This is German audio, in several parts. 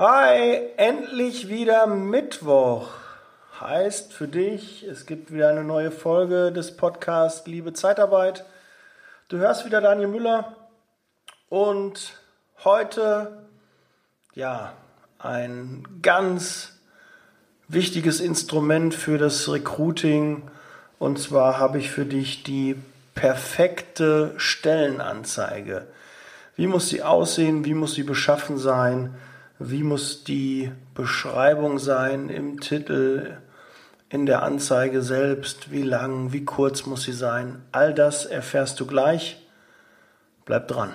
Hi, endlich wieder Mittwoch. Heißt für dich, es gibt wieder eine neue Folge des Podcasts Liebe Zeitarbeit. Du hörst wieder Daniel Müller und heute, ja, ein ganz wichtiges Instrument für das Recruiting. Und zwar habe ich für dich die perfekte Stellenanzeige. Wie muss sie aussehen? Wie muss sie beschaffen sein? Wie muss die Beschreibung sein im Titel, in der Anzeige selbst? Wie lang, wie kurz muss sie sein? All das erfährst du gleich. Bleib dran.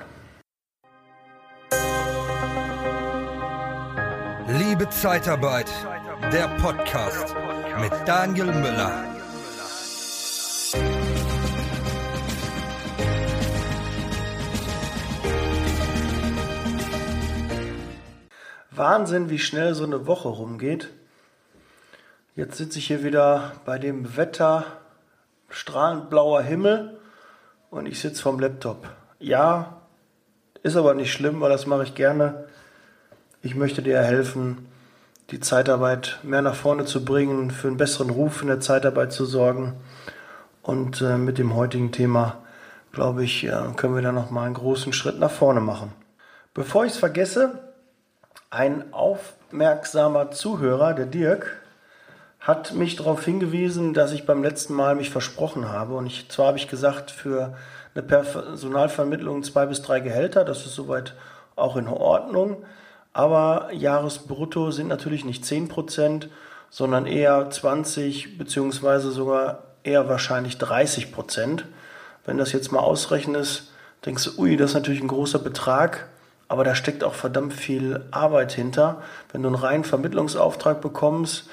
Liebe Zeitarbeit, der Podcast mit Daniel Müller. Wahnsinn, wie schnell so eine Woche rumgeht. Jetzt sitze ich hier wieder bei dem Wetter, strahlend blauer Himmel und ich sitze vorm Laptop. Ja, ist aber nicht schlimm, weil das mache ich gerne. Ich möchte dir helfen, die Zeitarbeit mehr nach vorne zu bringen, für einen besseren Ruf in der Zeitarbeit zu sorgen. Und äh, mit dem heutigen Thema, glaube ich, äh, können wir da nochmal einen großen Schritt nach vorne machen. Bevor ich es vergesse, ein aufmerksamer Zuhörer, der Dirk, hat mich darauf hingewiesen, dass ich beim letzten Mal mich versprochen habe. Und ich, zwar habe ich gesagt, für eine Personalvermittlung zwei bis drei Gehälter, das ist soweit auch in Ordnung. Aber Jahresbrutto sind natürlich nicht 10 Prozent, sondern eher 20 beziehungsweise sogar eher wahrscheinlich 30 Prozent. Wenn das jetzt mal ausrechnest, denkst du, ui, das ist natürlich ein großer Betrag aber da steckt auch verdammt viel Arbeit hinter. Wenn du einen reinen Vermittlungsauftrag bekommst,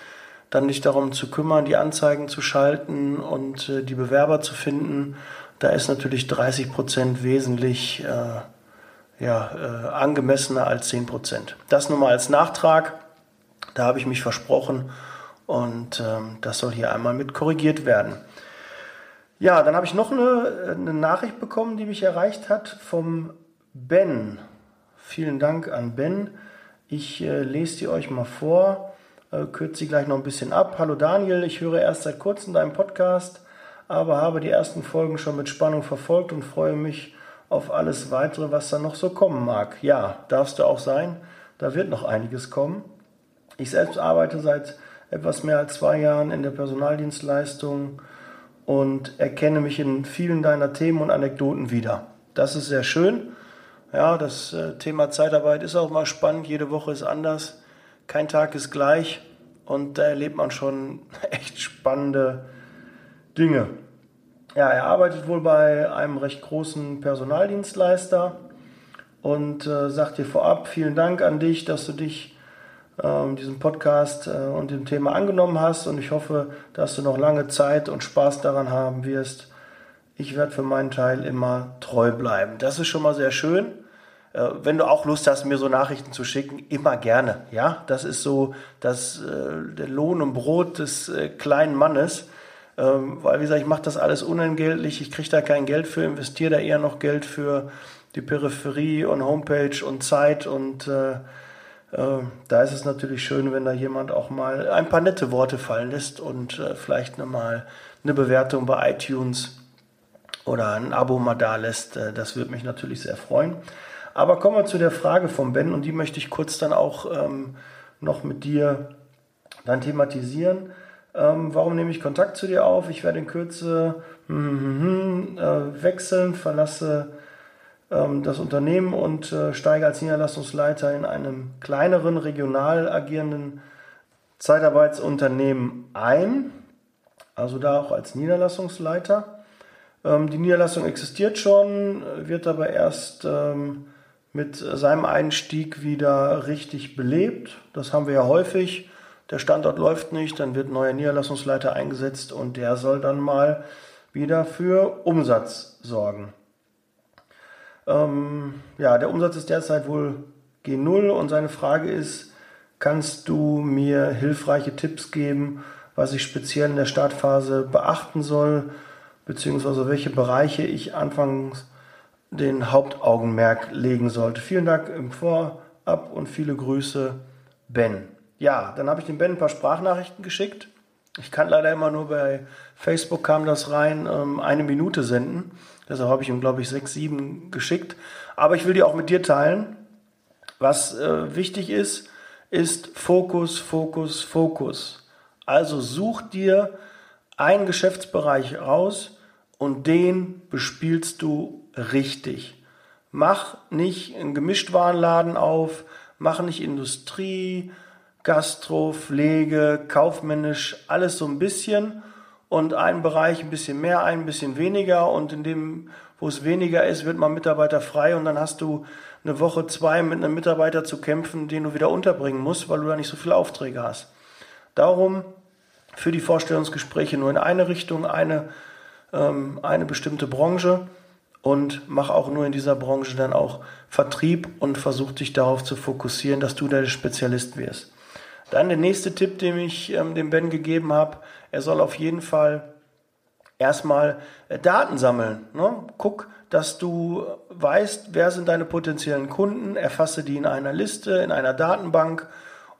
dann dich darum zu kümmern, die Anzeigen zu schalten und äh, die Bewerber zu finden, da ist natürlich 30 Prozent wesentlich äh, ja, äh, angemessener als 10 Prozent. Das nur mal als Nachtrag. Da habe ich mich versprochen und ähm, das soll hier einmal mit korrigiert werden. Ja, dann habe ich noch eine, eine Nachricht bekommen, die mich erreicht hat vom Ben. Vielen Dank an Ben. Ich äh, lese die euch mal vor, äh, kürze sie gleich noch ein bisschen ab. Hallo Daniel, ich höre erst seit kurzem deinen Podcast, aber habe die ersten Folgen schon mit Spannung verfolgt und freue mich auf alles weitere, was da noch so kommen mag. Ja, darfst du auch sein. Da wird noch einiges kommen. Ich selbst arbeite seit etwas mehr als zwei Jahren in der Personaldienstleistung und erkenne mich in vielen deiner Themen und Anekdoten wieder. Das ist sehr schön. Ja, das äh, Thema Zeitarbeit ist auch mal spannend. Jede Woche ist anders. Kein Tag ist gleich. Und da erlebt man schon echt spannende Dinge. Ja, er arbeitet wohl bei einem recht großen Personaldienstleister und äh, sagt dir vorab vielen Dank an dich, dass du dich ähm, diesem Podcast äh, und dem Thema angenommen hast. Und ich hoffe, dass du noch lange Zeit und Spaß daran haben wirst, ich werde für meinen Teil immer treu bleiben. Das ist schon mal sehr schön. Äh, wenn du auch Lust hast, mir so Nachrichten zu schicken, immer gerne. Ja, das ist so das, äh, der Lohn und Brot des äh, kleinen Mannes. Ähm, weil, wie gesagt, ich mache das alles unentgeltlich. Ich kriege da kein Geld für, investiere da eher noch Geld für die Peripherie und Homepage und Zeit. Und äh, äh, da ist es natürlich schön, wenn da jemand auch mal ein paar nette Worte fallen lässt und äh, vielleicht nochmal eine Bewertung bei iTunes oder ein Abo mal da lässt. Äh, das würde mich natürlich sehr freuen. Aber kommen wir zu der Frage von Ben und die möchte ich kurz dann auch ähm, noch mit dir dann thematisieren. Ähm, warum nehme ich Kontakt zu dir auf? Ich werde in Kürze mm, äh, wechseln, verlasse ähm, das Unternehmen und äh, steige als Niederlassungsleiter in einem kleineren, regional agierenden Zeitarbeitsunternehmen ein. Also da auch als Niederlassungsleiter. Ähm, die Niederlassung existiert schon, wird aber erst ähm, mit seinem Einstieg wieder richtig belebt. Das haben wir ja häufig. Der Standort läuft nicht, dann wird ein neuer Niederlassungsleiter eingesetzt und der soll dann mal wieder für Umsatz sorgen. Ähm, ja, der Umsatz ist derzeit wohl G0 und seine Frage ist, kannst du mir hilfreiche Tipps geben, was ich speziell in der Startphase beachten soll? beziehungsweise welche Bereiche ich anfangs den Hauptaugenmerk legen sollte. Vielen Dank im Vorab und viele Grüße Ben. Ja, dann habe ich dem Ben ein paar Sprachnachrichten geschickt. Ich kann leider immer nur bei Facebook kam das rein, ähm, eine Minute senden. Deshalb habe ich ihm, glaube ich, sechs, sieben geschickt. Aber ich will die auch mit dir teilen. Was äh, wichtig ist, ist Fokus, Fokus, Fokus. Also such dir einen Geschäftsbereich raus und den bespielst du richtig. Mach nicht einen Gemischtwarenladen auf, mach nicht Industrie, Gastro, Pflege, kaufmännisch, alles so ein bisschen und einen Bereich ein bisschen mehr, ein bisschen weniger und in dem, wo es weniger ist, wird man Mitarbeiter frei und dann hast du eine Woche, zwei mit einem Mitarbeiter zu kämpfen, den du wieder unterbringen musst, weil du da nicht so viele Aufträge hast. Darum für die Vorstellungsgespräche nur in eine Richtung, eine, ähm, eine bestimmte Branche und mach auch nur in dieser Branche dann auch Vertrieb und versuch dich darauf zu fokussieren, dass du der Spezialist wirst. Dann der nächste Tipp, den ich ähm, dem Ben gegeben habe, er soll auf jeden Fall erstmal äh, Daten sammeln. Ne? Guck, dass du weißt, wer sind deine potenziellen Kunden, erfasse die in einer Liste, in einer Datenbank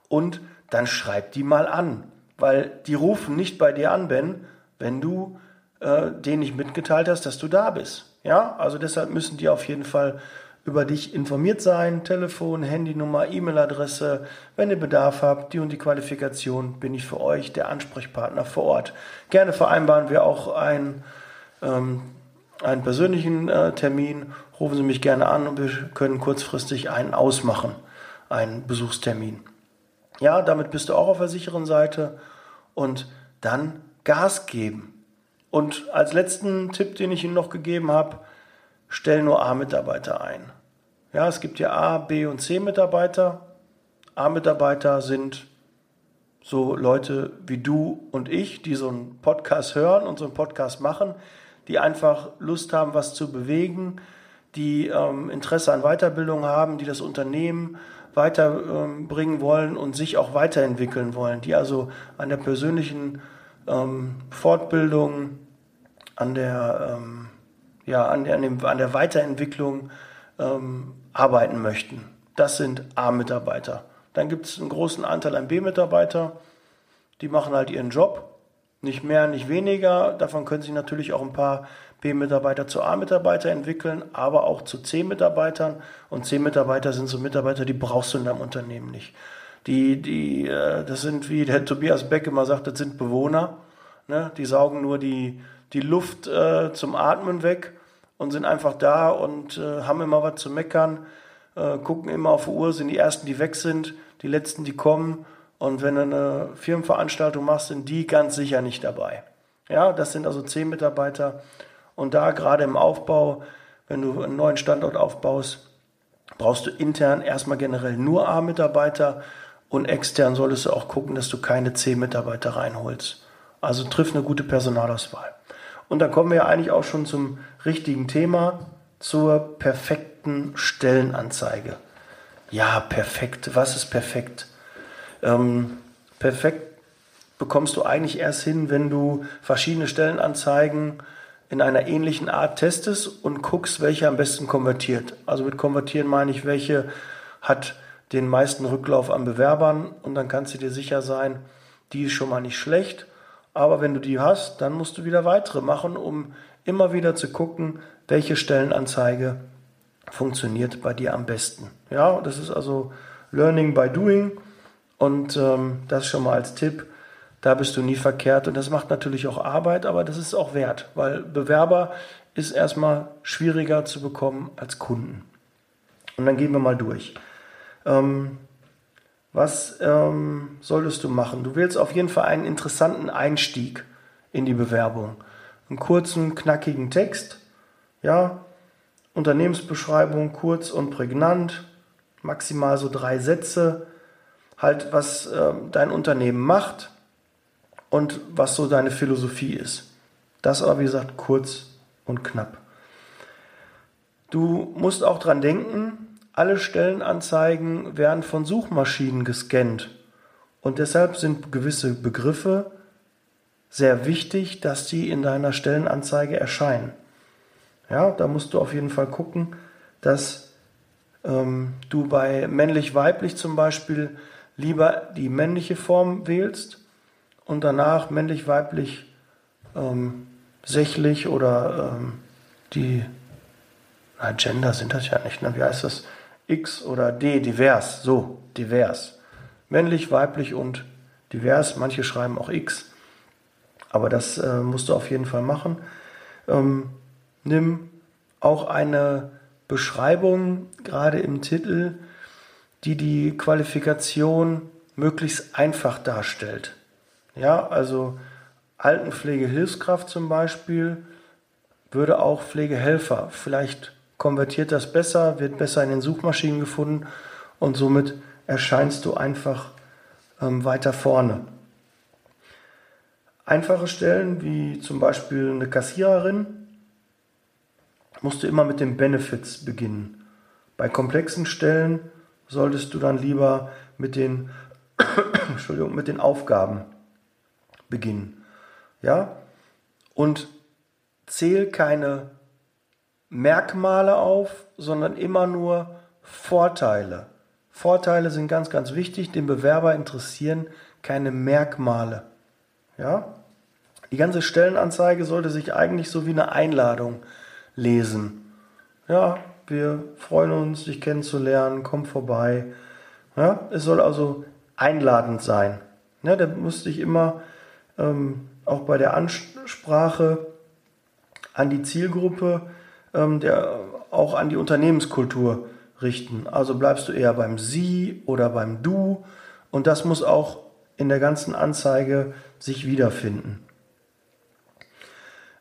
und dann schreib die mal an. Weil die rufen nicht bei dir an, Ben, wenn du äh, denen nicht mitgeteilt hast, dass du da bist. Ja, also deshalb müssen die auf jeden Fall über dich informiert sein. Telefon, Handynummer, E-Mail-Adresse. Wenn ihr Bedarf habt, die und die Qualifikation, bin ich für euch der Ansprechpartner vor Ort. Gerne vereinbaren wir auch ein, ähm, einen persönlichen äh, Termin. Rufen Sie mich gerne an und wir können kurzfristig einen ausmachen, einen Besuchstermin. Ja, damit bist du auch auf der sicheren Seite und dann Gas geben. Und als letzten Tipp, den ich Ihnen noch gegeben habe, stell nur A-Mitarbeiter ein. Ja, es gibt ja A, B und C-Mitarbeiter. A-Mitarbeiter sind so Leute wie du und ich, die so einen Podcast hören und so einen Podcast machen, die einfach Lust haben, was zu bewegen, die ähm, Interesse an Weiterbildung haben, die das Unternehmen weiterbringen ähm, wollen und sich auch weiterentwickeln wollen, die also an der persönlichen ähm, Fortbildung, an der, ähm, ja, an der, an, dem, an der Weiterentwicklung ähm, arbeiten möchten. Das sind A-Mitarbeiter. Dann gibt es einen großen Anteil an B-Mitarbeiter, die machen halt ihren Job, nicht mehr, nicht weniger. Davon können sich natürlich auch ein paar B-Mitarbeiter zu A-Mitarbeiter entwickeln, aber auch zu C-Mitarbeitern. Und C-Mitarbeiter sind so Mitarbeiter, die brauchst du in deinem Unternehmen nicht. Die, die, äh, das sind, wie der Tobias Beck immer sagt, das sind Bewohner. Ne? Die saugen nur die, die Luft äh, zum Atmen weg und sind einfach da und äh, haben immer was zu meckern, äh, gucken immer auf die Uhr, sind die Ersten, die weg sind, die Letzten, die kommen. Und wenn du eine Firmenveranstaltung machst, sind die ganz sicher nicht dabei. Ja, das sind also zehn Mitarbeiter. Und da gerade im Aufbau, wenn du einen neuen Standort aufbaust, brauchst du intern erstmal generell nur A-Mitarbeiter und extern solltest du auch gucken, dass du keine zehn Mitarbeiter reinholst. Also triff eine gute Personalauswahl. Und da kommen wir eigentlich auch schon zum richtigen Thema, zur perfekten Stellenanzeige. Ja, perfekt. Was ist perfekt? Ähm, perfekt bekommst du eigentlich erst hin, wenn du verschiedene Stellenanzeigen in einer ähnlichen Art testest und guckst, welche am besten konvertiert. Also mit konvertieren meine ich, welche hat den meisten Rücklauf an Bewerbern und dann kannst du dir sicher sein, die ist schon mal nicht schlecht aber wenn du die hast, dann musst du wieder weitere machen, um immer wieder zu gucken, welche Stellenanzeige funktioniert bei dir am besten. Ja, das ist also Learning by Doing und ähm, das schon mal als Tipp. Da bist du nie verkehrt und das macht natürlich auch Arbeit, aber das ist auch wert, weil Bewerber ist erstmal schwieriger zu bekommen als Kunden. Und dann gehen wir mal durch. Ähm, was ähm, solltest du machen? Du willst auf jeden Fall einen interessanten Einstieg in die Bewerbung. Einen kurzen, knackigen Text, ja, Unternehmensbeschreibung kurz und prägnant, maximal so drei Sätze, halt was äh, dein Unternehmen macht und was so deine Philosophie ist. Das aber wie gesagt kurz und knapp. Du musst auch dran denken, alle Stellenanzeigen werden von Suchmaschinen gescannt. Und deshalb sind gewisse Begriffe sehr wichtig, dass die in deiner Stellenanzeige erscheinen. Ja, da musst du auf jeden Fall gucken, dass ähm, du bei männlich-weiblich zum Beispiel lieber die männliche Form wählst und danach männlich, weiblich, ähm, sächlich oder ähm, die na, Gender sind das ja nicht, ne? wie heißt das? X oder D, divers, so, divers. Männlich, weiblich und divers, manche schreiben auch X, aber das äh, musst du auf jeden Fall machen. Ähm, nimm auch eine Beschreibung, gerade im Titel, die die Qualifikation möglichst einfach darstellt. Ja, also Altenpflegehilfskraft zum Beispiel würde auch Pflegehelfer. Vielleicht konvertiert das besser, wird besser in den Suchmaschinen gefunden und somit erscheinst du einfach ähm, weiter vorne. Einfache Stellen wie zum Beispiel eine Kassiererin musst du immer mit den Benefits beginnen. Bei komplexen Stellen solltest du dann lieber mit den, Entschuldigung, mit den Aufgaben beginnen. Ja? Und zähl keine Merkmale auf, sondern immer nur Vorteile. Vorteile sind ganz, ganz wichtig. Den Bewerber interessieren keine Merkmale. Ja? Die ganze Stellenanzeige sollte sich eigentlich so wie eine Einladung lesen. Ja, wir freuen uns, dich kennenzulernen, komm vorbei. Ja, es soll also einladend sein. Ja, da musste ich immer ähm, auch bei der Ansprache an die Zielgruppe, ähm, der, auch an die Unternehmenskultur richten. Also bleibst du eher beim Sie oder beim Du und das muss auch in der ganzen Anzeige sich wiederfinden.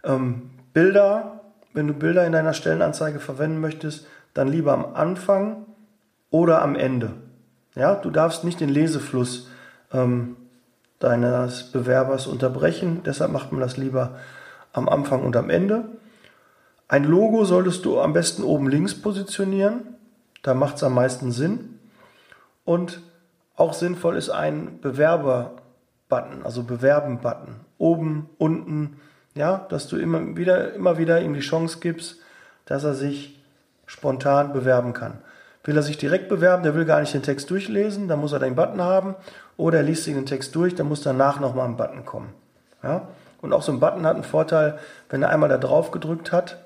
Ähm, Bilder, wenn du Bilder in deiner Stellenanzeige verwenden möchtest, dann lieber am Anfang oder am Ende. Ja, du darfst nicht den Lesefluss ähm, deines Bewerbers unterbrechen. Deshalb macht man das lieber am Anfang und am Ende. Ein Logo solltest du am besten oben links positionieren. Da macht es am meisten Sinn. Und auch sinnvoll ist ein Bewerber-Button, also Bewerben-Button. Oben, unten, ja, dass du immer wieder, immer wieder ihm die Chance gibst, dass er sich spontan bewerben kann. Will er sich direkt bewerben, der will gar nicht den Text durchlesen, dann muss er den Button haben. Oder er liest sich den Text durch, dann muss danach nochmal ein Button kommen. Ja? Und auch so ein Button hat einen Vorteil, wenn er einmal da drauf gedrückt hat,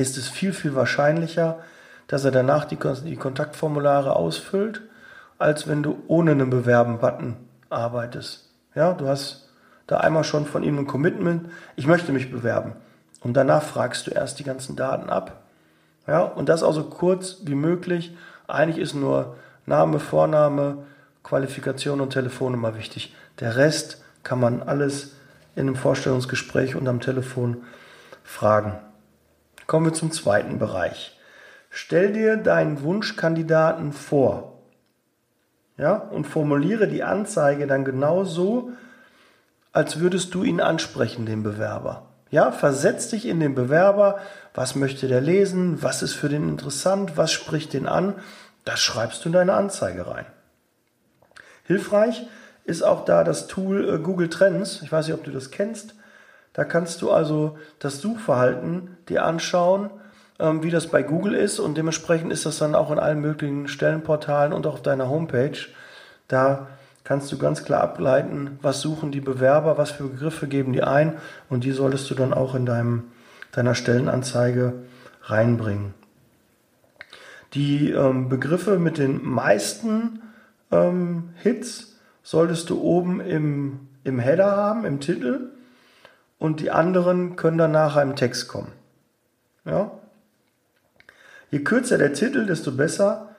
ist es viel, viel wahrscheinlicher, dass er danach die, die Kontaktformulare ausfüllt, als wenn du ohne einen Bewerben-Button arbeitest. Ja, du hast da einmal schon von ihm ein Commitment, ich möchte mich bewerben. Und danach fragst du erst die ganzen Daten ab. Ja, und das auch so kurz wie möglich. Eigentlich ist nur Name, Vorname, Qualifikation und Telefonnummer wichtig. Der Rest kann man alles in einem Vorstellungsgespräch und am Telefon fragen. Kommen wir zum zweiten Bereich. Stell dir deinen Wunschkandidaten vor. Ja, und formuliere die Anzeige dann genau so, als würdest du ihn ansprechen, den Bewerber. Ja, versetz dich in den Bewerber. Was möchte der lesen? Was ist für den interessant? Was spricht den an? Das schreibst du in deine Anzeige rein. Hilfreich ist auch da das Tool äh, Google Trends. Ich weiß nicht, ob du das kennst. Da kannst du also das Suchverhalten dir anschauen, ähm, wie das bei Google ist und dementsprechend ist das dann auch in allen möglichen Stellenportalen und auch auf deiner Homepage. Da kannst du ganz klar ableiten, was suchen die Bewerber, was für Begriffe geben die ein und die solltest du dann auch in deinem, deiner Stellenanzeige reinbringen. Die ähm, Begriffe mit den meisten ähm, Hits solltest du oben im, im Header haben, im Titel und die anderen können dann nachher im Text kommen. Ja? Je kürzer der Titel, desto besser.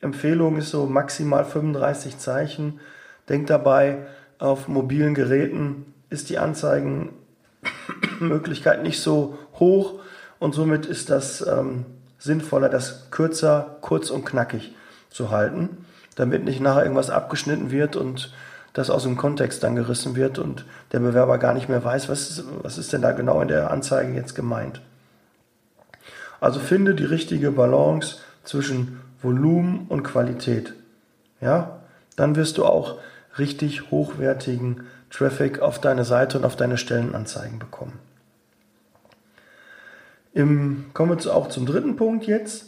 Empfehlung ist so maximal 35 Zeichen. Denk dabei, auf mobilen Geräten ist die Anzeigenmöglichkeit nicht so hoch und somit ist das ähm, sinnvoller, das kürzer, kurz und knackig zu halten, damit nicht nachher irgendwas abgeschnitten wird und das aus dem Kontext dann gerissen wird und der Bewerber gar nicht mehr weiß, was ist, was ist denn da genau in der Anzeige jetzt gemeint. Also finde die richtige Balance zwischen Volumen und Qualität. Ja, dann wirst du auch richtig hochwertigen Traffic auf deine Seite und auf deine Stellenanzeigen bekommen. Im, kommen wir auch zum dritten Punkt jetzt.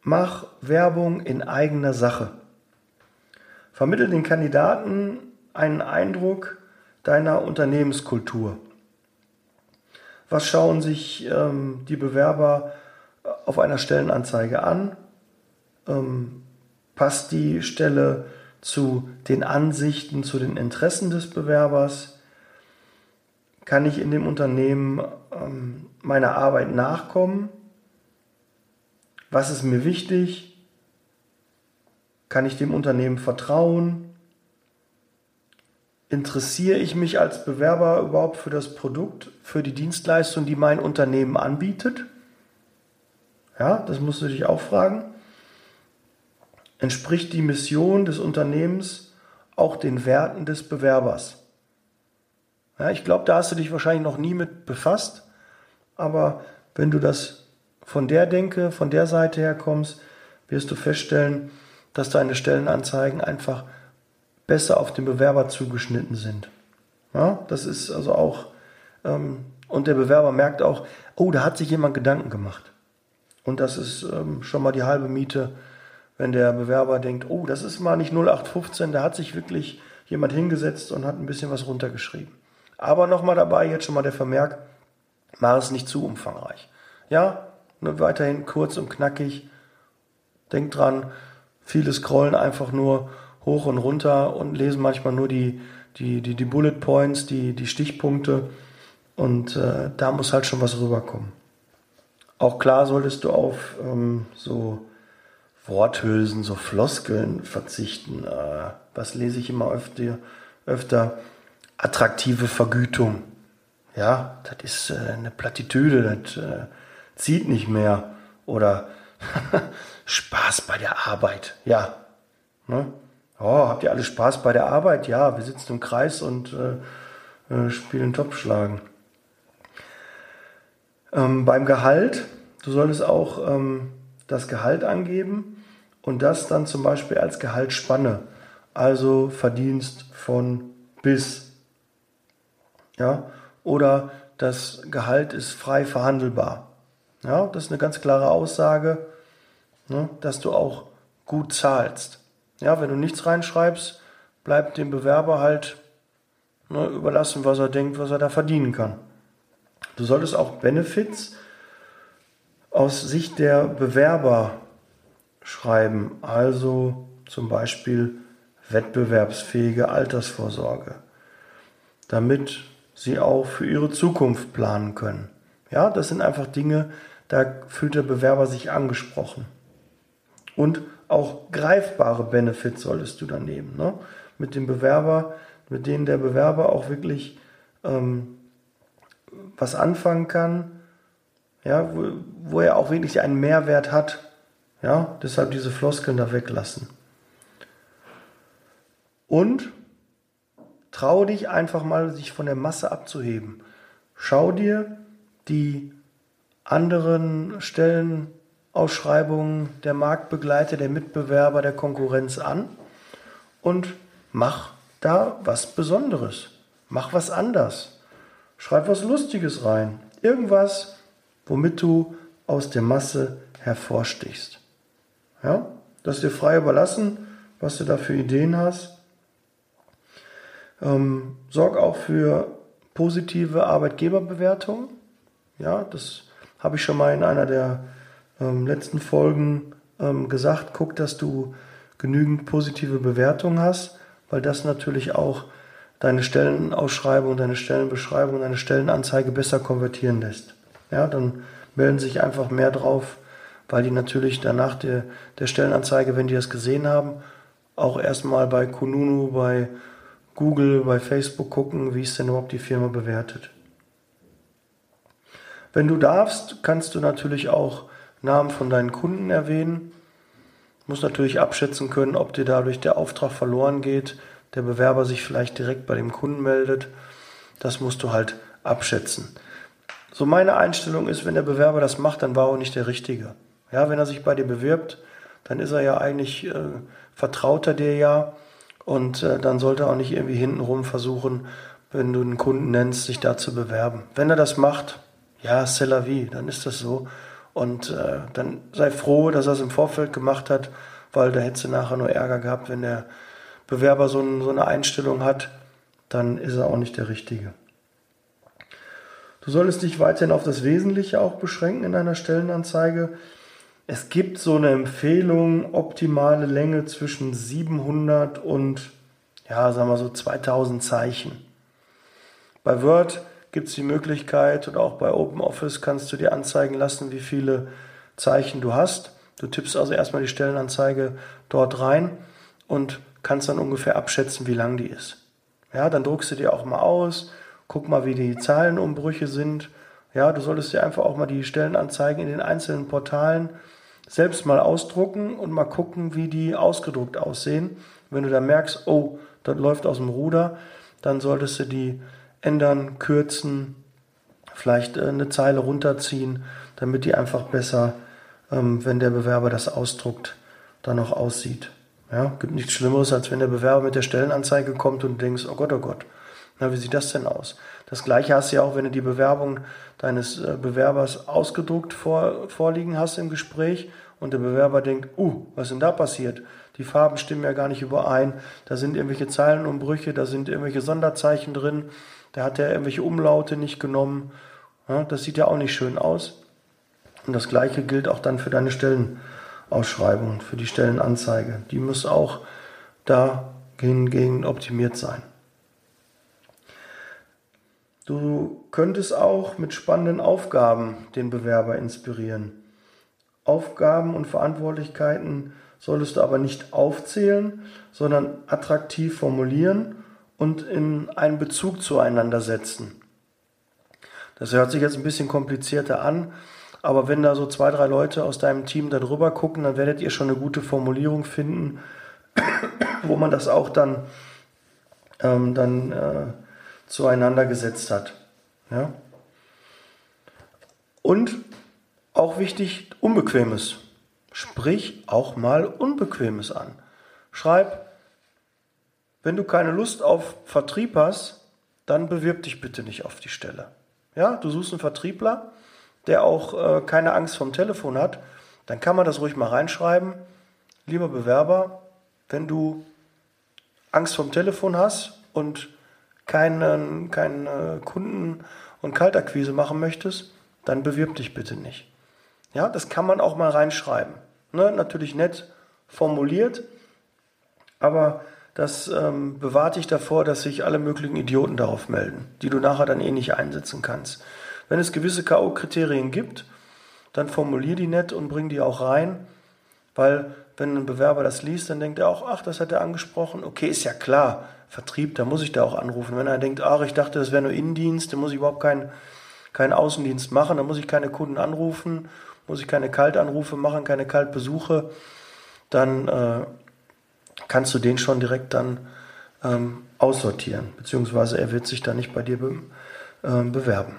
Mach Werbung in eigener Sache. Vermittel den Kandidaten einen Eindruck deiner Unternehmenskultur. Was schauen sich ähm, die Bewerber auf einer Stellenanzeige an? Ähm, passt die Stelle zu den Ansichten, zu den Interessen des Bewerbers? Kann ich in dem Unternehmen ähm, meiner Arbeit nachkommen? Was ist mir wichtig? Kann ich dem Unternehmen vertrauen? Interessiere ich mich als Bewerber überhaupt für das Produkt, für die Dienstleistung, die mein Unternehmen anbietet? Ja, das musst du dich auch fragen. Entspricht die Mission des Unternehmens auch den Werten des Bewerbers? Ja, ich glaube, da hast du dich wahrscheinlich noch nie mit befasst, aber wenn du das von der Denke, von der Seite her kommst, wirst du feststellen, dass deine Stellenanzeigen einfach besser auf den Bewerber zugeschnitten sind. Ja, das ist also auch, ähm, und der Bewerber merkt auch, oh, da hat sich jemand Gedanken gemacht. Und das ist ähm, schon mal die halbe Miete, wenn der Bewerber denkt, oh, das ist mal nicht 0815, da hat sich wirklich jemand hingesetzt und hat ein bisschen was runtergeschrieben. Aber nochmal dabei, jetzt schon mal der Vermerk, mach es nicht zu umfangreich. Ja, nur weiterhin kurz und knackig. Denk dran, viele scrollen einfach nur hoch und runter und lesen manchmal nur die, die, die, die Bullet Points, die, die Stichpunkte. Und äh, da muss halt schon was rüberkommen. Auch klar solltest du auf ähm, so Worthülsen, so Floskeln verzichten. Äh, was lese ich immer öfter? öfter? Attraktive Vergütung. Ja, das ist äh, eine Plattitüde, das äh, zieht nicht mehr. Oder Spaß bei der Arbeit. Ja. Ne? Oh, habt ihr alle Spaß bei der Arbeit? Ja, wir sitzen im Kreis und äh, äh, spielen Topfschlagen. Ähm, beim Gehalt, du solltest auch ähm, das Gehalt angeben und das dann zum Beispiel als Gehaltsspanne, also Verdienst von bis. Ja, oder das Gehalt ist frei verhandelbar. Ja, das ist eine ganz klare Aussage, ne, dass du auch gut zahlst. Ja, wenn du nichts reinschreibst, bleibt dem Bewerber halt ne, überlassen, was er denkt, was er da verdienen kann. Du solltest auch Benefits aus Sicht der Bewerber schreiben, also zum Beispiel wettbewerbsfähige Altersvorsorge, damit sie auch für ihre Zukunft planen können. Ja, das sind einfach Dinge, da fühlt der Bewerber sich angesprochen. Und auch greifbare Benefits solltest du dann nehmen. Ne? Mit dem Bewerber, mit denen der Bewerber auch wirklich ähm, was anfangen kann, ja, wo, wo er auch wirklich einen Mehrwert hat. Ja, deshalb diese Floskeln da weglassen. Und trau dich einfach mal, sich von der Masse abzuheben. Schau dir die anderen Stellen Ausschreibungen der Marktbegleiter, der Mitbewerber, der Konkurrenz an und mach da was Besonderes. Mach was anders. Schreib was Lustiges rein. Irgendwas, womit du aus der Masse hervorstichst. Ja? Das ist dir frei überlassen, was du da für Ideen hast. Ähm, sorg auch für positive Arbeitgeberbewertungen. Ja, das habe ich schon mal in einer der ähm, letzten Folgen ähm, gesagt, guck, dass du genügend positive Bewertungen hast, weil das natürlich auch deine Stellenausschreibung, deine Stellenbeschreibung, deine Stellenanzeige besser konvertieren lässt. Ja, dann melden sich einfach mehr drauf, weil die natürlich danach der, der Stellenanzeige, wenn die das gesehen haben, auch erstmal bei Kununu, bei Google, bei Facebook gucken, wie ist denn überhaupt die Firma bewertet. Wenn du darfst, kannst du natürlich auch Namen von deinen Kunden erwähnen. Du musst natürlich abschätzen können, ob dir dadurch der Auftrag verloren geht, der Bewerber sich vielleicht direkt bei dem Kunden meldet. Das musst du halt abschätzen. So meine Einstellung ist, wenn der Bewerber das macht, dann war er nicht der Richtige. Ja, wenn er sich bei dir bewirbt, dann ist er ja eigentlich äh, vertrauter dir ja und äh, dann sollte er auch nicht irgendwie hintenrum versuchen, wenn du einen Kunden nennst, sich da zu bewerben. Wenn er das macht, ja, c'est la vie, dann ist das so. Und äh, dann sei froh, dass er es im Vorfeld gemacht hat, weil da hättest du nachher nur Ärger gehabt, wenn der Bewerber so, ein, so eine Einstellung hat, dann ist er auch nicht der Richtige. Du solltest dich weiterhin auf das Wesentliche auch beschränken in einer Stellenanzeige. Es gibt so eine Empfehlung, optimale Länge zwischen 700 und, ja, sagen wir so 2000 Zeichen. Bei Word gibt es die Möglichkeit und auch bei OpenOffice kannst du dir anzeigen lassen, wie viele Zeichen du hast. Du tippst also erstmal die Stellenanzeige dort rein und kannst dann ungefähr abschätzen, wie lang die ist. Ja, dann druckst du dir auch mal aus, guck mal, wie die Zahlenumbrüche sind. Ja, du solltest dir einfach auch mal die Stellenanzeigen in den einzelnen Portalen selbst mal ausdrucken und mal gucken, wie die ausgedruckt aussehen. Wenn du da merkst, oh, das läuft aus dem Ruder, dann solltest du die ändern, kürzen, vielleicht äh, eine Zeile runterziehen, damit die einfach besser, ähm, wenn der Bewerber das ausdruckt, dann auch aussieht. Ja, gibt nichts Schlimmeres, als wenn der Bewerber mit der Stellenanzeige kommt und du denkst, oh Gott, oh Gott, na, wie sieht das denn aus? Das gleiche hast du ja auch, wenn du die Bewerbung deines äh, Bewerbers ausgedruckt vor, vorliegen hast im Gespräch und der Bewerber denkt, uh, was ist denn da passiert? Die Farben stimmen ja gar nicht überein, da sind irgendwelche Zeilenumbrüche, da sind irgendwelche Sonderzeichen drin, da hat er irgendwelche Umlaute nicht genommen. Ja, das sieht ja auch nicht schön aus. Und das gleiche gilt auch dann für deine Stellen. Ausschreibung, für die Stellenanzeige. Die muss auch dahingehend optimiert sein. Du könntest auch mit spannenden Aufgaben den Bewerber inspirieren. Aufgaben und Verantwortlichkeiten solltest du aber nicht aufzählen, sondern attraktiv formulieren und in einen Bezug zueinander setzen. Das hört sich jetzt ein bisschen komplizierter an, aber wenn da so zwei, drei Leute aus deinem Team da drüber gucken, dann werdet ihr schon eine gute Formulierung finden, wo man das auch dann, ähm, dann äh, zueinander gesetzt hat. Ja? Und auch wichtig, Unbequemes. Sprich auch mal Unbequemes an. Schreib, wenn du keine Lust auf Vertrieb hast, dann bewirb dich bitte nicht auf die Stelle. Ja, du suchst einen Vertriebler, der auch äh, keine Angst vom Telefon hat, dann kann man das ruhig mal reinschreiben. Lieber Bewerber, wenn du Angst vom Telefon hast und keinen, keinen äh, Kunden- und Kaltakquise machen möchtest, dann bewirb dich bitte nicht. Ja, das kann man auch mal reinschreiben. Ne? Natürlich nett formuliert, aber das ähm, bewahrt dich davor, dass sich alle möglichen Idioten darauf melden, die du nachher dann eh nicht einsetzen kannst. Wenn es gewisse K.O.-Kriterien gibt, dann formulier die nett und bring die auch rein, weil wenn ein Bewerber das liest, dann denkt er auch, ach, das hat er angesprochen. Okay, ist ja klar, Vertrieb, da muss ich da auch anrufen. Wenn er denkt, ach, ich dachte, das wäre nur Innendienst, dann muss ich überhaupt keinen keinen Außendienst machen, dann muss ich keine Kunden anrufen, muss ich keine Kaltanrufe machen, keine Kaltbesuche, dann äh, kannst du den schon direkt dann ähm, aussortieren, beziehungsweise er wird sich dann nicht bei dir be äh, bewerben.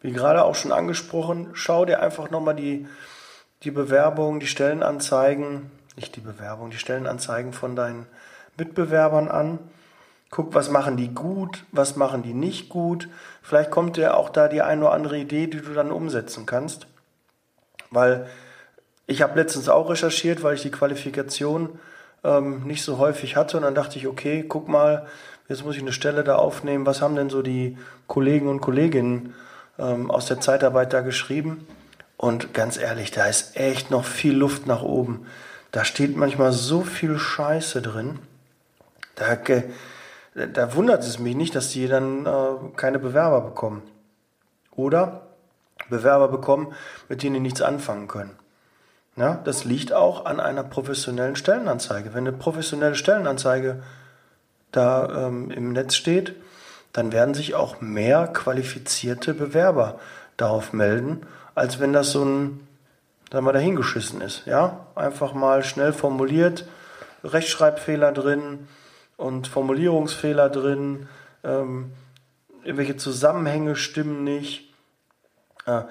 Wie gerade auch schon angesprochen, schau dir einfach nochmal die, die Bewerbung, die Stellenanzeigen, nicht die Bewerbung, die Stellenanzeigen von deinen Mitbewerbern an. Guck, was machen die gut, was machen die nicht gut. Vielleicht kommt dir auch da die eine oder andere Idee, die du dann umsetzen kannst. Weil ich habe letztens auch recherchiert, weil ich die Qualifikation ähm, nicht so häufig hatte. Und dann dachte ich, okay, guck mal, jetzt muss ich eine Stelle da aufnehmen. Was haben denn so die Kollegen und Kolleginnen ähm, aus der Zeitarbeit da geschrieben. Und ganz ehrlich, da ist echt noch viel Luft nach oben. Da steht manchmal so viel Scheiße drin. Da, da wundert es mich nicht, dass die dann äh, keine Bewerber bekommen. Oder Bewerber bekommen, mit denen die nichts anfangen können. Ja, das liegt auch an einer professionellen Stellenanzeige. Wenn eine professionelle Stellenanzeige da ähm, im Netz steht, dann werden sich auch mehr qualifizierte Bewerber darauf melden, als wenn das so ein, sagen wir, dahingeschissen ist. Ja, einfach mal schnell formuliert, Rechtschreibfehler drin und Formulierungsfehler drin, ähm, irgendwelche Zusammenhänge stimmen nicht. Äh,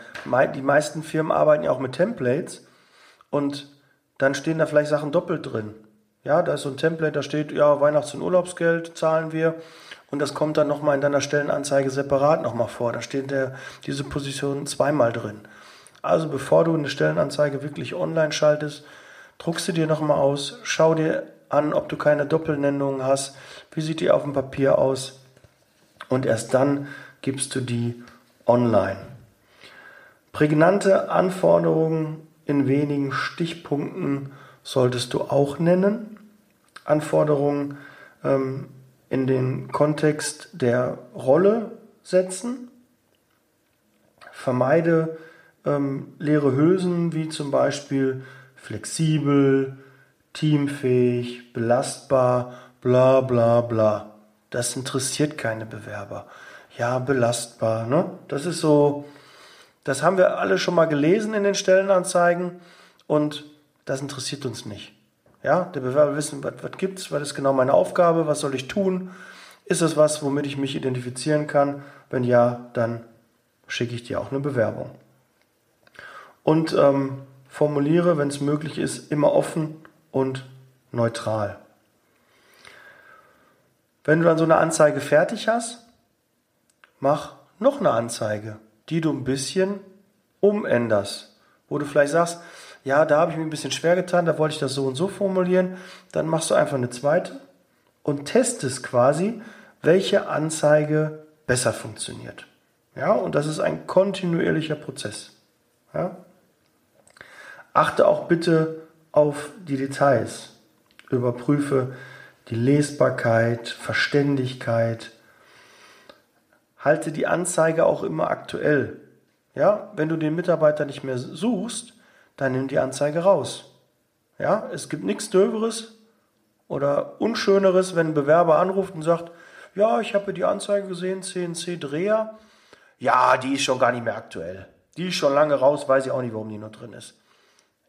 die meisten Firmen arbeiten ja auch mit Templates und dann stehen da vielleicht Sachen doppelt drin. Ja, da ist so ein Template, da steht, ja, Weihnachts- und Urlaubsgeld zahlen wir und das kommt dann nochmal in deiner Stellenanzeige separat nochmal vor. Da steht der, diese Position zweimal drin. Also bevor du eine Stellenanzeige wirklich online schaltest, druckst du dir nochmal aus, schau dir an, ob du keine Doppelnennungen hast, wie sieht die auf dem Papier aus und erst dann gibst du die online. Prägnante Anforderungen in wenigen Stichpunkten solltest du auch nennen. Anforderungen ähm, in den Kontext der Rolle setzen. Vermeide ähm, leere Hülsen wie zum Beispiel flexibel, teamfähig, belastbar, bla bla bla. Das interessiert keine Bewerber. Ja, belastbar, ne? Das ist so, das haben wir alle schon mal gelesen in den Stellenanzeigen und das interessiert uns nicht. Ja, der Bewerber wissen, was, was gibt's, was ist genau meine Aufgabe, was soll ich tun? Ist es was, womit ich mich identifizieren kann? Wenn ja, dann schicke ich dir auch eine Bewerbung. Und ähm, formuliere, wenn es möglich ist, immer offen und neutral. Wenn du dann so eine Anzeige fertig hast, mach noch eine Anzeige, die du ein bisschen umänderst. Wo du vielleicht sagst, ja, da habe ich mir ein bisschen schwer getan, da wollte ich das so und so formulieren. Dann machst du einfach eine zweite und testest quasi, welche Anzeige besser funktioniert. Ja, und das ist ein kontinuierlicher Prozess. Ja? Achte auch bitte auf die Details. Überprüfe die Lesbarkeit, Verständigkeit. Halte die Anzeige auch immer aktuell. Ja, wenn du den Mitarbeiter nicht mehr suchst, dann nimm die Anzeige raus. Ja, es gibt nichts Döveres oder Unschöneres, wenn ein Bewerber anruft und sagt, ja, ich habe die Anzeige gesehen, CNC Dreher. Ja, die ist schon gar nicht mehr aktuell. Die ist schon lange raus, weiß ich auch nicht, warum die noch drin ist.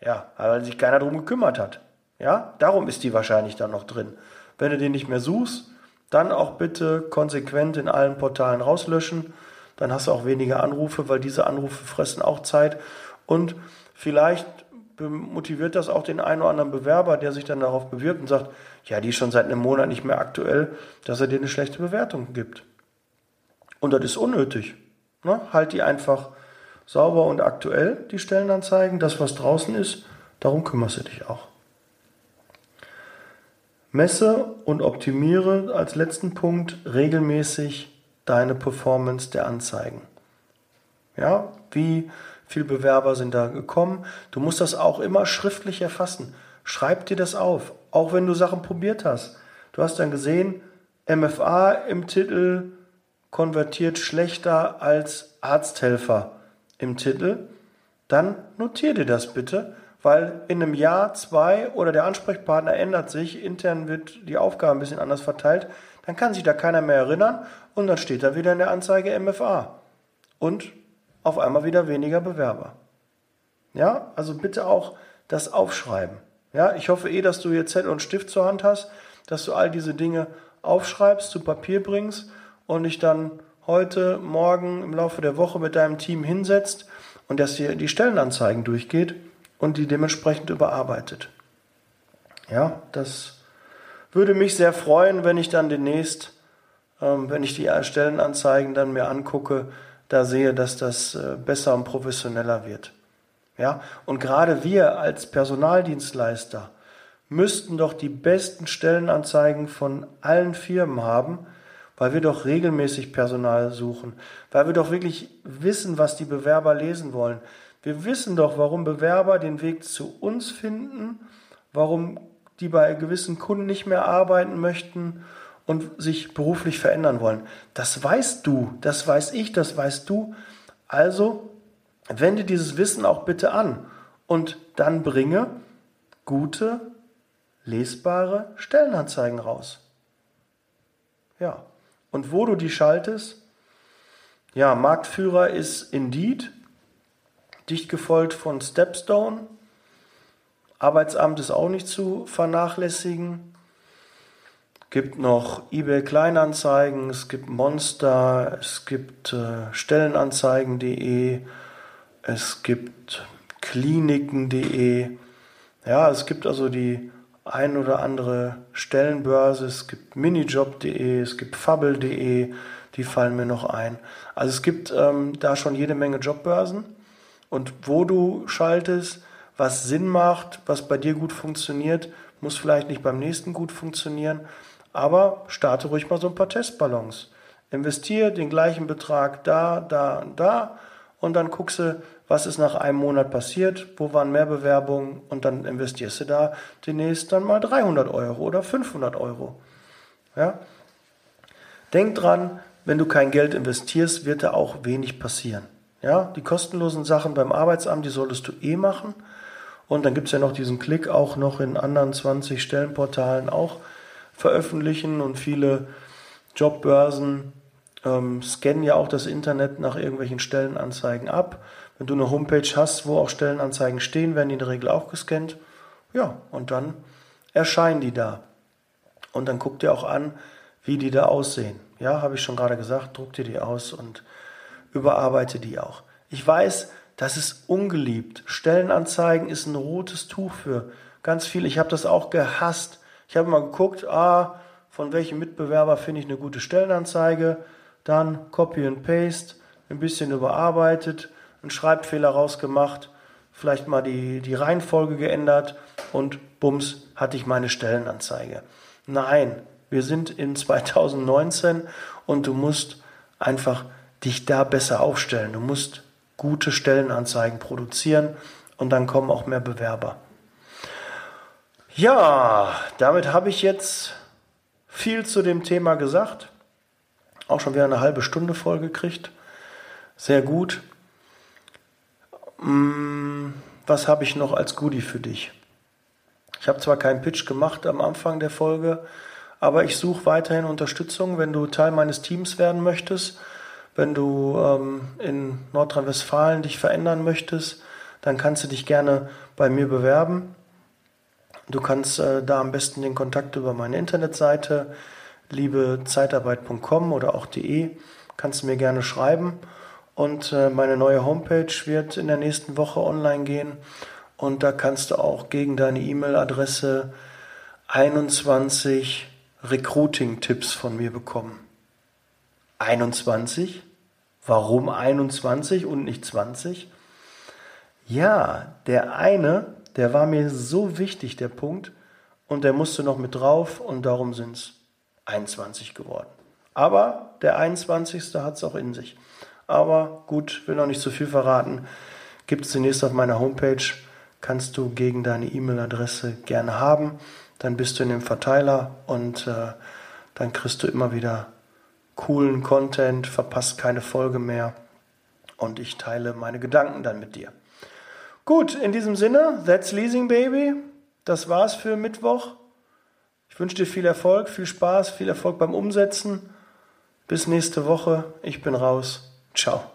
Ja, weil sich keiner darum gekümmert hat. Ja, darum ist die wahrscheinlich dann noch drin. Wenn du den nicht mehr suchst, dann auch bitte konsequent in allen Portalen rauslöschen. Dann hast du auch weniger Anrufe, weil diese Anrufe fressen auch Zeit. Und vielleicht motiviert das auch den einen oder anderen Bewerber, der sich dann darauf bewirbt und sagt, ja, die ist schon seit einem Monat nicht mehr aktuell, dass er dir eine schlechte Bewertung gibt. Und das ist unnötig. Ne? Halt die einfach sauber und aktuell, die Stellenanzeigen. Das, was draußen ist, darum kümmerst du dich auch. Messe und optimiere als letzten Punkt regelmäßig deine Performance der Anzeigen. Ja, wie viele Bewerber sind da gekommen? Du musst das auch immer schriftlich erfassen. Schreib dir das auf, auch wenn du Sachen probiert hast. Du hast dann gesehen, MFA im Titel konvertiert schlechter als Arzthelfer im Titel. Dann notier dir das bitte weil in einem Jahr, zwei oder der Ansprechpartner ändert sich, intern wird die Aufgabe ein bisschen anders verteilt, dann kann sich da keiner mehr erinnern und dann steht da wieder in der Anzeige MFA und auf einmal wieder weniger Bewerber. Ja, also bitte auch das aufschreiben. Ja, ich hoffe eh, dass du hier Zettel und Stift zur Hand hast, dass du all diese Dinge aufschreibst, zu Papier bringst und dich dann heute, morgen im Laufe der Woche mit deinem Team hinsetzt und dass dir die Stellenanzeigen durchgeht und die dementsprechend überarbeitet. Ja, das würde mich sehr freuen, wenn ich dann demnächst, ähm, wenn ich die Stellenanzeigen dann mir angucke, da sehe, dass das äh, besser und professioneller wird. Ja, und gerade wir als Personaldienstleister müssten doch die besten Stellenanzeigen von allen Firmen haben, weil wir doch regelmäßig Personal suchen, weil wir doch wirklich wissen, was die Bewerber lesen wollen. Wir wissen doch, warum Bewerber den Weg zu uns finden, warum die bei gewissen Kunden nicht mehr arbeiten möchten und sich beruflich verändern wollen. Das weißt du, das weiß ich, das weißt du. Also wende dieses Wissen auch bitte an und dann bringe gute, lesbare Stellenanzeigen raus. Ja, und wo du die schaltest, ja, Marktführer ist Indeed dicht gefolgt von Stepstone. Arbeitsamt ist auch nicht zu vernachlässigen. Gibt noch eBay Kleinanzeigen, es gibt Monster, es gibt äh, Stellenanzeigen.de, es gibt Kliniken.de. Ja, es gibt also die ein oder andere Stellenbörse, es gibt Minijob.de, es gibt Fubble.de, die fallen mir noch ein. Also es gibt ähm, da schon jede Menge Jobbörsen und wo du schaltest, was Sinn macht, was bei dir gut funktioniert, muss vielleicht nicht beim nächsten gut funktionieren, aber starte ruhig mal so ein paar Testballons. Investiere den gleichen Betrag da, da und da und dann guckst du, was ist nach einem Monat passiert, wo waren mehr Bewerbungen und dann investierst du da demnächst dann mal 300 Euro oder 500 Euro. Ja? Denk dran, wenn du kein Geld investierst, wird da auch wenig passieren. Ja, die kostenlosen Sachen beim Arbeitsamt, die solltest du eh machen. Und dann gibt es ja noch diesen Klick auch noch in anderen 20 Stellenportalen auch veröffentlichen und viele Jobbörsen ähm, scannen ja auch das Internet nach irgendwelchen Stellenanzeigen ab. Wenn du eine Homepage hast, wo auch Stellenanzeigen stehen, werden die in der Regel auch gescannt. Ja, und dann erscheinen die da. Und dann guck dir auch an, wie die da aussehen. Ja, habe ich schon gerade gesagt, druck dir die aus und überarbeite die auch. Ich weiß, das ist ungeliebt. Stellenanzeigen ist ein rotes Tuch für ganz viele. Ich habe das auch gehasst. Ich habe mal geguckt, ah, von welchem Mitbewerber finde ich eine gute Stellenanzeige dann Copy and Paste, ein bisschen überarbeitet, einen Schreibfehler rausgemacht, vielleicht mal die, die Reihenfolge geändert und bums hatte ich meine Stellenanzeige. Nein, wir sind in 2019 und du musst einfach dich da besser aufstellen. Du musst gute Stellenanzeigen produzieren und dann kommen auch mehr Bewerber. Ja, damit habe ich jetzt viel zu dem Thema gesagt. Auch schon wieder eine halbe Stunde voll gekriegt. Sehr gut. Mm, was habe ich noch als Goodie für dich? Ich habe zwar keinen Pitch gemacht am Anfang der Folge, aber ich suche weiterhin Unterstützung, wenn du Teil meines Teams werden möchtest, wenn du ähm, in Nordrhein-Westfalen dich verändern möchtest, dann kannst du dich gerne bei mir bewerben. Du kannst äh, da am besten den Kontakt über meine Internetseite liebezeitarbeit.com oder auch de kannst du mir gerne schreiben. Und äh, meine neue Homepage wird in der nächsten Woche online gehen. Und da kannst du auch gegen deine E-Mail-Adresse 21 Recruiting-Tipps von mir bekommen. 21? Warum 21 und nicht 20? Ja, der eine, der war mir so wichtig, der Punkt, und der musste noch mit drauf und darum sind es 21 geworden. Aber der 21. hat es auch in sich. Aber gut, will noch nicht zu viel verraten. Gibt es zunächst auf meiner Homepage, kannst du gegen deine E-Mail-Adresse gerne haben. Dann bist du in dem Verteiler und äh, dann kriegst du immer wieder coolen Content, verpasst keine Folge mehr und ich teile meine Gedanken dann mit dir. Gut, in diesem Sinne, that's Leasing Baby. Das war's für Mittwoch. Ich wünsche dir viel Erfolg, viel Spaß, viel Erfolg beim Umsetzen. Bis nächste Woche. Ich bin raus. Ciao.